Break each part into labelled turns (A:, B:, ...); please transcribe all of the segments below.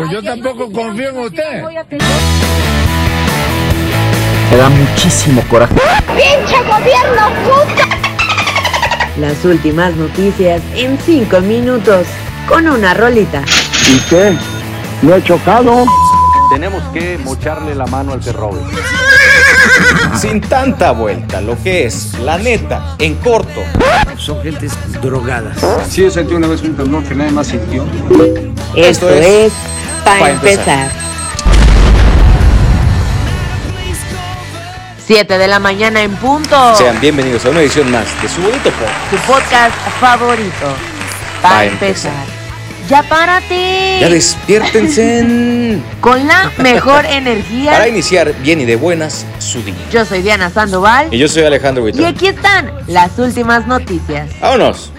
A: pues yo tampoco confío en usted.
B: Me da muchísimo coraje.
C: ¡Pinche gobierno puta!
D: Las últimas noticias en 5 minutos con una rolita.
B: ¿Y qué? ¿No he chocado?
E: Tenemos que mocharle la mano al que robe.
F: Sin tanta vuelta, lo que es, la neta, en corto.
B: Son gentes drogadas.
G: Sí, yo sentí una vez un temblor que nadie más sintió.
D: Esto,
F: Esto es
D: es para
F: Pa'
D: empezar.
F: empezar.
D: 7 de la mañana en punto.
F: Sean bienvenidos a una edición más de su bonito podcast.
D: Tu podcast favorito. Para
F: Pa'
D: empezar.
F: empezar.
D: Ya párate.
F: Ya despiértense
D: Con la mejor energía.
F: para iniciar bien y de buenas su día.
D: Yo soy Diana Sandoval.
F: Y yo soy Alejandro
D: Y
F: Buitrón.
D: aquí están las últimas noticias.
F: Vámonos.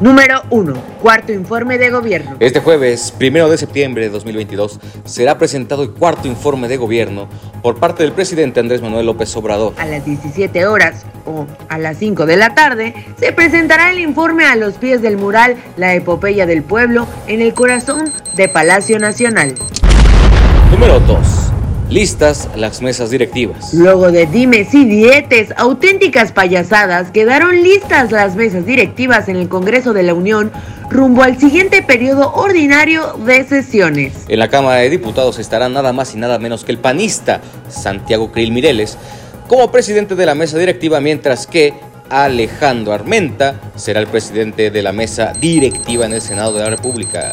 D: Número 1. Cuarto informe de gobierno.
F: Este jueves, primero de septiembre de 2022, será presentado el cuarto informe de gobierno por parte del presidente Andrés Manuel López Obrador.
D: A las 17 horas o a las 5 de la tarde se presentará el informe a los pies del mural La epopeya del pueblo en el corazón de Palacio Nacional.
F: Número 2. Listas las mesas directivas.
D: Luego de dimes y dietes, auténticas payasadas, quedaron listas las mesas directivas en el Congreso de la Unión rumbo al siguiente periodo ordinario de sesiones.
F: En la Cámara de Diputados estará nada más y nada menos que el panista Santiago Krill Mireles como presidente de la mesa directiva, mientras que Alejandro Armenta será el presidente de la mesa directiva en el Senado de la República.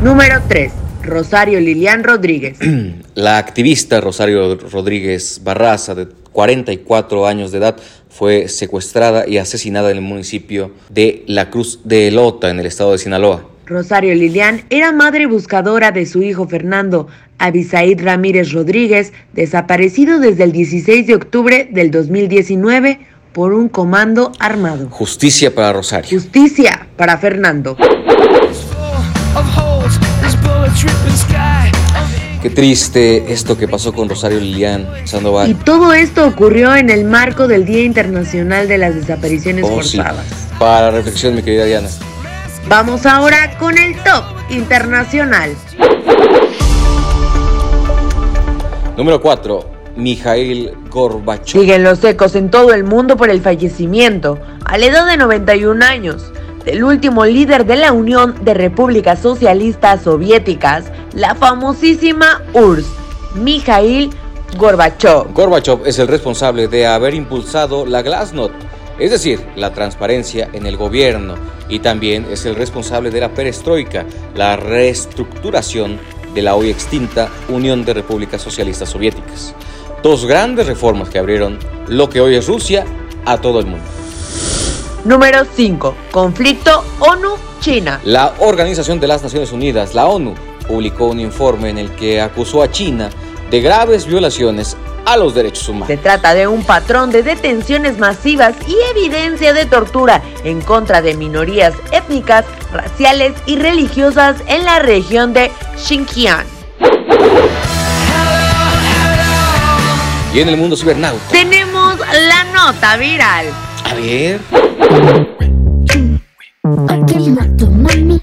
D: Número 3. Rosario Lilian Rodríguez.
F: La activista Rosario Rodríguez Barraza, de 44 años de edad, fue secuestrada y asesinada en el municipio de La Cruz de Elota, en el estado de Sinaloa.
D: Rosario Lilian era madre buscadora de su hijo Fernando, Abisaid Ramírez Rodríguez, desaparecido desde el 16 de octubre del 2019 por un comando armado.
F: Justicia para Rosario.
D: Justicia para Fernando.
F: Qué triste esto que pasó con Rosario Lilian
D: Y
F: Sandoval.
D: todo esto ocurrió en el marco del Día Internacional de las Desapariciones
F: Oh, sí.
D: Forzadas.
F: Para la reflexión, mi querida Diana.
D: Vamos ahora con el top internacional.
F: Número 4. Mijail Gorbachev.
D: Siguen los ecos en todo el mundo por el fallecimiento, a la edad de 91 años, del último líder de la Unión de Repúblicas Socialistas Soviéticas, la famosísima URSS, Mikhail Gorbachev.
F: Gorbachev es el responsable de haber impulsado la Glasnost, es decir, la transparencia en el gobierno, y también es el responsable de la perestroika, la reestructuración de la hoy extinta Unión de Repúblicas Socialistas Soviéticas. Dos grandes reformas que abrieron lo que hoy es Rusia a todo el mundo.
D: Número 5. Conflicto ONU-China.
F: La Organización de las Naciones Unidas, la ONU, publicó un informe en el que acusó a China de graves violaciones a los derechos humanos.
D: Se trata de un patrón de detenciones masivas y evidencia de tortura en contra de minorías étnicas, raciales y religiosas en la región de Xinjiang.
F: Y en el mundo cibernauta.
D: Tenemos la nota viral.
F: A ver.
C: Mato mami,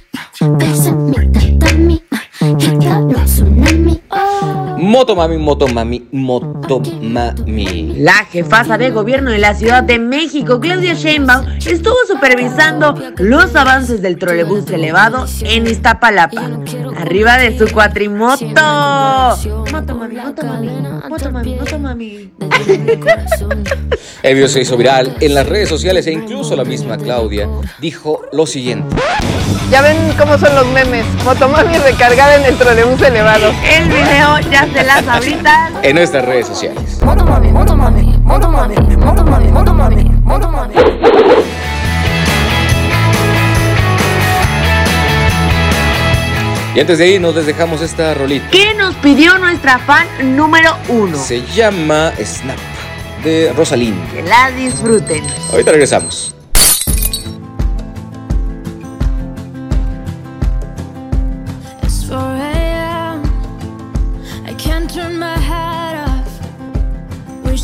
F: Motomami, motomami, motomami.
D: La jefasa de gobierno de la Ciudad de México, Claudia Sheinbaum, estuvo supervisando los avances del trolebús elevado en Iztapalapa, arriba de su cuatrimoto. Moto mami, moto mami, moto mami, moto mami.
F: El video se hizo viral en las redes sociales e incluso la misma Claudia dijo lo siguiente.
H: Ya ven cómo son los memes. Motomami recargada en el trolebús elevado.
D: El video ya se las ahorita.
F: En nuestras redes sociales.
C: Motomami, motomami, motomami, motomami, motomami, motomami.
F: Y antes de irnos les dejamos esta rolita.
D: ¿Qué nos pidió nuestra fan número uno?
F: Se llama Snap de Rosalind.
D: Que la disfruten.
F: Ahorita regresamos.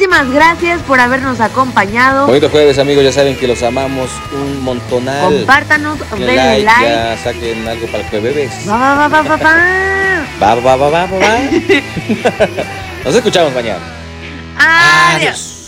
D: Muchísimas gracias por habernos acompañado.
F: Bonito jueves, amigos. Ya saben que los amamos un montonal.
D: Compártanos,
F: Denle
D: denle like.
F: Ya saquen algo para jueves.
D: Va, va, va, va, va, va.
F: Va, va, va, va, va, va. Nos escuchamos mañana.
D: Adiós.